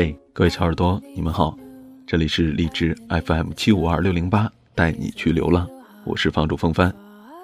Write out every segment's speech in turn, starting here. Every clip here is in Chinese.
嘿，各位小耳朵，你们好，这里是荔枝 FM 七五二六零八，带你去流浪，我是房主风帆。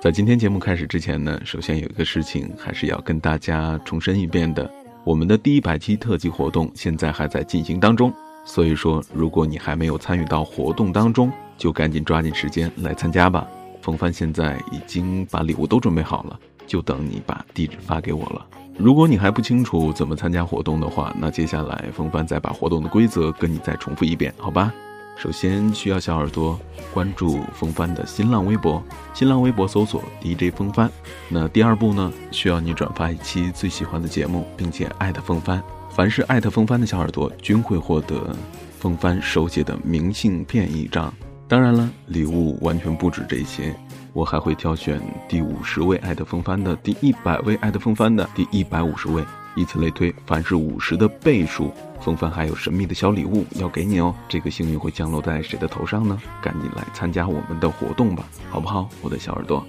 在今天节目开始之前呢，首先有一个事情还是要跟大家重申一遍的，我们的第一百期特辑活动现在还在进行当中，所以说如果你还没有参与到活动当中，就赶紧抓紧时间来参加吧。风帆现在已经把礼物都准备好了，就等你把地址发给我了。如果你还不清楚怎么参加活动的话，那接下来风帆再把活动的规则跟你再重复一遍，好吧？首先需要小耳朵关注风帆的新浪微博，新浪微博搜索 DJ 风帆。那第二步呢，需要你转发一期最喜欢的节目，并且艾特风帆。凡是艾特风帆的小耳朵，均会获得风帆手写的明信片一张。当然了，礼物完全不止这些。我还会挑选第五十位爱的风帆的，第一百位爱的风帆的，第一百五十位，以此类推。凡是五十的倍数，风帆还有神秘的小礼物要给你哦。这个幸运会降落在谁的头上呢？赶紧来参加我们的活动吧，好不好，我的小耳朵？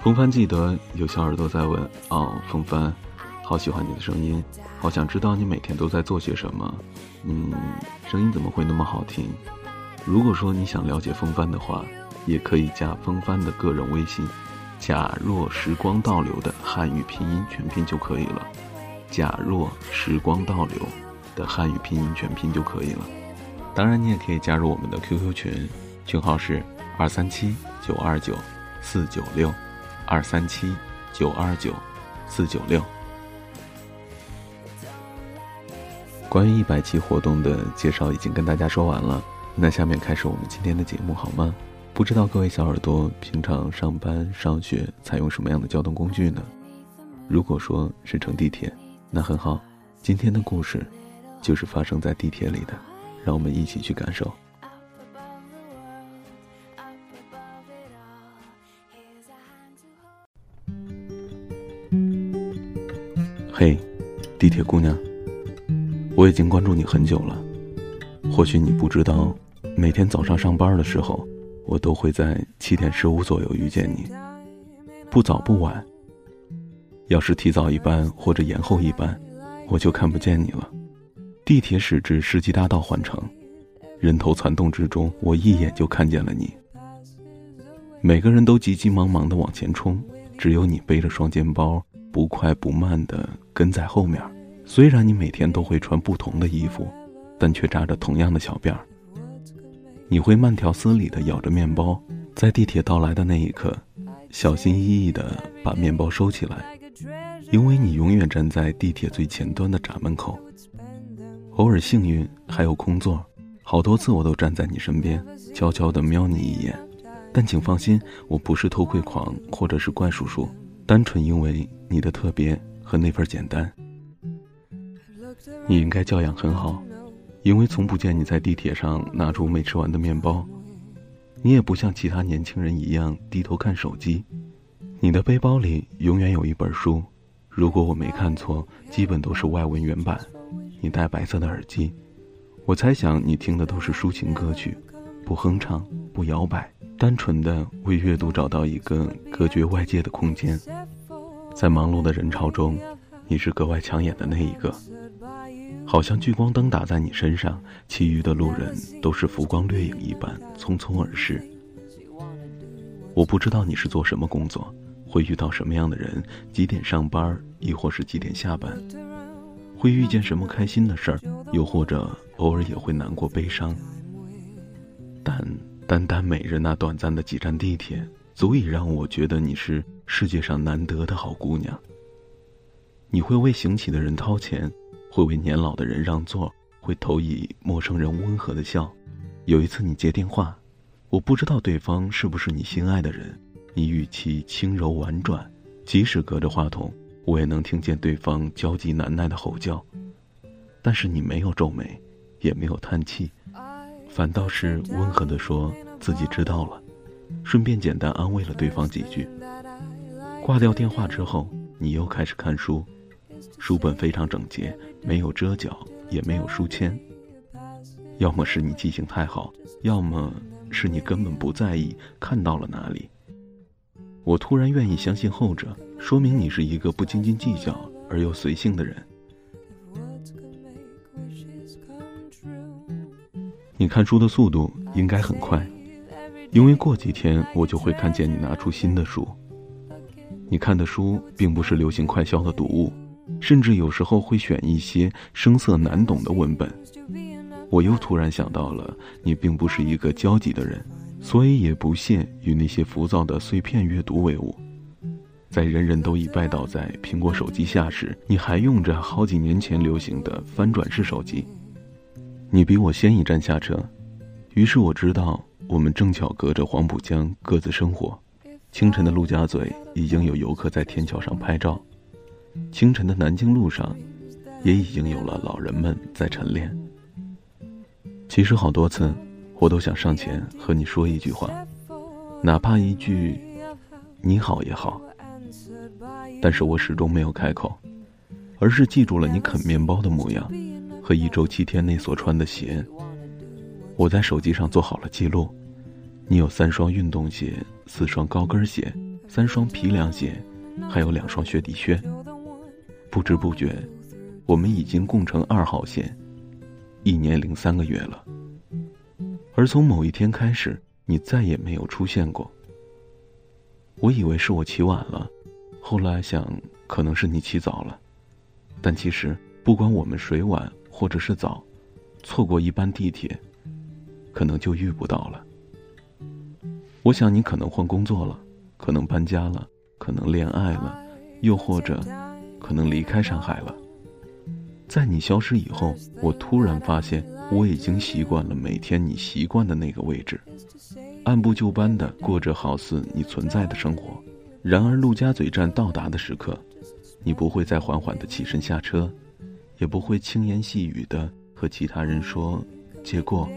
风帆记得有小耳朵在问哦，风帆，好喜欢你的声音，好想知道你每天都在做些什么。嗯，声音怎么会那么好听？如果说你想了解风帆的话。也可以加风帆的个人微信，假若时光倒流的汉语拼音全拼就可以了。假若时光倒流的汉语拼音全拼就可以了。当然，你也可以加入我们的 QQ 群，群号是二三七九二九四九六，二三七九二九四九六。关于一百期活动的介绍已经跟大家说完了，那下面开始我们今天的节目好吗？不知道各位小耳朵平常上班上学采用什么样的交通工具呢？如果说是乘地铁，那很好。今天的故事就是发生在地铁里的，让我们一起去感受。嘿，地铁姑娘，我已经关注你很久了。或许你不知道，每天早上上班的时候。我都会在七点十五左右遇见你，不早不晚。要是提早一班或者延后一班，我就看不见你了。地铁驶至世纪大道换乘，人头攒动之中，我一眼就看见了你。每个人都急急忙忙的往前冲，只有你背着双肩包，不快不慢的跟在后面。虽然你每天都会穿不同的衣服，但却扎着同样的小辫儿。你会慢条斯理地咬着面包，在地铁到来的那一刻，小心翼翼地把面包收起来，因为你永远站在地铁最前端的闸门口。偶尔幸运还有空座，好多次我都站在你身边，悄悄地瞄你一眼。但请放心，我不是偷窥狂或者是怪叔叔，单纯因为你的特别和那份简单。你应该教养很好。因为从不见你在地铁上拿出没吃完的面包，你也不像其他年轻人一样低头看手机，你的背包里永远有一本书，如果我没看错，基本都是外文原版。你戴白色的耳机，我猜想你听的都是抒情歌曲，不哼唱，不摇摆，单纯的为阅读找到一个隔绝外界的空间。在忙碌的人潮中，你是格外抢眼的那一个。好像聚光灯打在你身上，其余的路人都是浮光掠影一般匆匆而逝。我不知道你是做什么工作，会遇到什么样的人，几点上班，亦或是几点下班，会遇见什么开心的事儿，又或者偶尔也会难过悲伤。但单单每日那短暂的几站地铁，足以让我觉得你是世界上难得的好姑娘。你会为行乞的人掏钱。会为年老的人让座，会投以陌生人温和的笑。有一次你接电话，我不知道对方是不是你心爱的人，你语气轻柔婉转，即使隔着话筒，我也能听见对方焦急难耐的吼叫。但是你没有皱眉，也没有叹气，反倒是温和地说自己知道了，顺便简单安慰了对方几句。挂掉电话之后，你又开始看书。书本非常整洁，没有遮角，也没有书签。要么是你记性太好，要么是你根本不在意看到了哪里。我突然愿意相信后者，说明你是一个不斤斤计较而又随性的人。你看书的速度应该很快，因为过几天我就会看见你拿出新的书。你看的书并不是流行快销的读物，甚至有时候会选一些生涩难懂的文本。我又突然想到了，你并不是一个焦急的人，所以也不屑与那些浮躁的碎片阅读为伍。在人人都已拜倒在苹果手机下时，你还用着好几年前流行的翻转式手机。你比我先一站下车，于是我知道我们正巧隔着黄浦江各自生活。清晨的陆家嘴已经有游客在天桥上拍照，清晨的南京路上，也已经有了老人们在晨练。其实好多次，我都想上前和你说一句话，哪怕一句“你好”也好，但是我始终没有开口，而是记住了你啃面包的模样。和一周七天内所穿的鞋，我在手机上做好了记录。你有三双运动鞋，四双高跟鞋，三双皮凉鞋，还有两双雪地靴。不知不觉，我们已经共乘二号线一年零三个月了。而从某一天开始，你再也没有出现过。我以为是我起晚了，后来想可能是你起早了，但其实不管我们谁晚。或者是早，错过一班地铁，可能就遇不到了。我想你可能换工作了，可能搬家了，可能恋爱了，又或者可能离开上海了。在你消失以后，我突然发现我已经习惯了每天你习惯的那个位置，按部就班的过着好似你存在的生活。然而陆家嘴站到达的时刻，你不会再缓缓的起身下车。也不会轻言细语的和其他人说借过。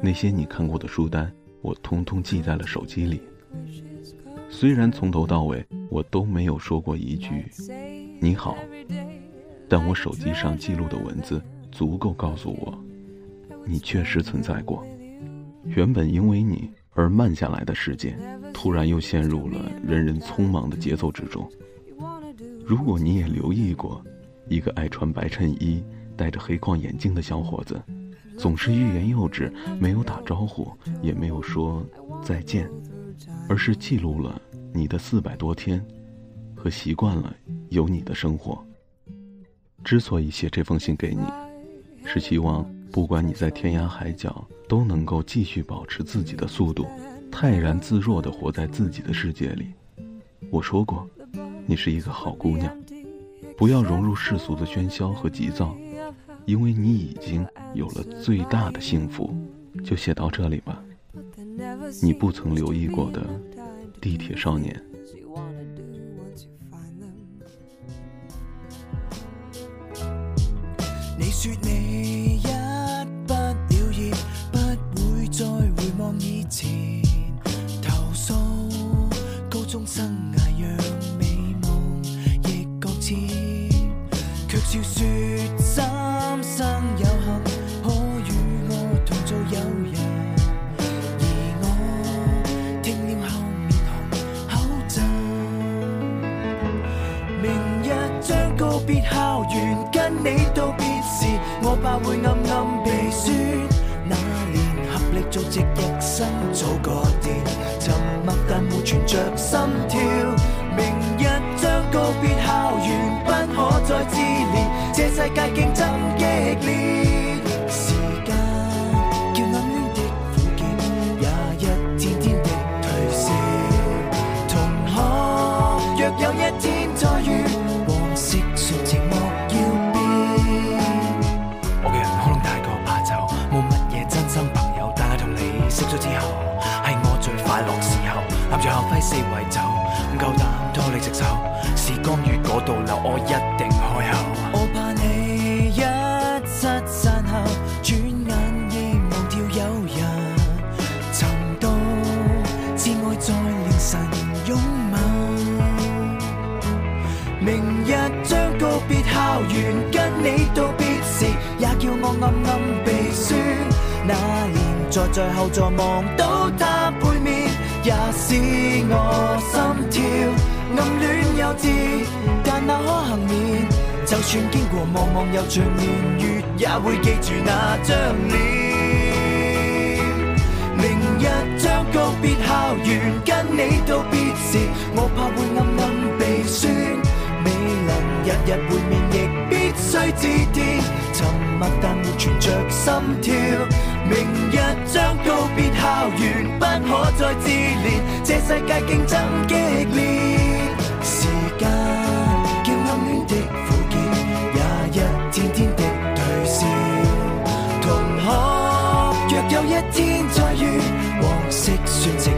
那些你看过的书单，我通通记在了手机里。虽然从头到尾我都没有说过一句你好，但我手机上记录的文字足够告诉我，你确实存在过。原本因为你而慢下来的世界，突然又陷入了人人匆忙的节奏之中。如果你也留意过。一个爱穿白衬衣、戴着黑框眼镜的小伙子，总是欲言又止，没有打招呼，也没有说再见，而是记录了你的四百多天，和习惯了有你的生活。之所以写这封信给你，是希望不管你在天涯海角，都能够继续保持自己的速度，泰然自若地活在自己的世界里。我说过，你是一个好姑娘。不要融入世俗的喧嚣和急躁，因为你已经有了最大的幸福。就写到这里吧。你不曾留意过的地铁少年。你说你一不了意，不会再回望以前，投诉高中生。笑说也会暗暗鼻酸。那年合力做直一生做个电，沉默但没存着心跳。四围走，唔够胆拖你直走。时光如果倒流，我一定开口。我怕你一失散后，转眼已忘掉有人。寻到挚爱在凌晨拥吻，明日将告别校园，跟你道别时，也叫我暗暗鼻酸。那年坐在后座望到。也使我心跳暗恋幼稚，但那可幸免。就算经过茫茫又像年月，也会记住那张脸。明日将告别校园，跟你道别时，我怕会暗暗鼻酸。未能日日会面，亦必须知天沉默。存着心跳。明日将告别校园，不可再自怜。这世界竞争激烈，时间叫暗恋的苦涩，也一天天的退烧。同学，若有一天再遇，往昔算情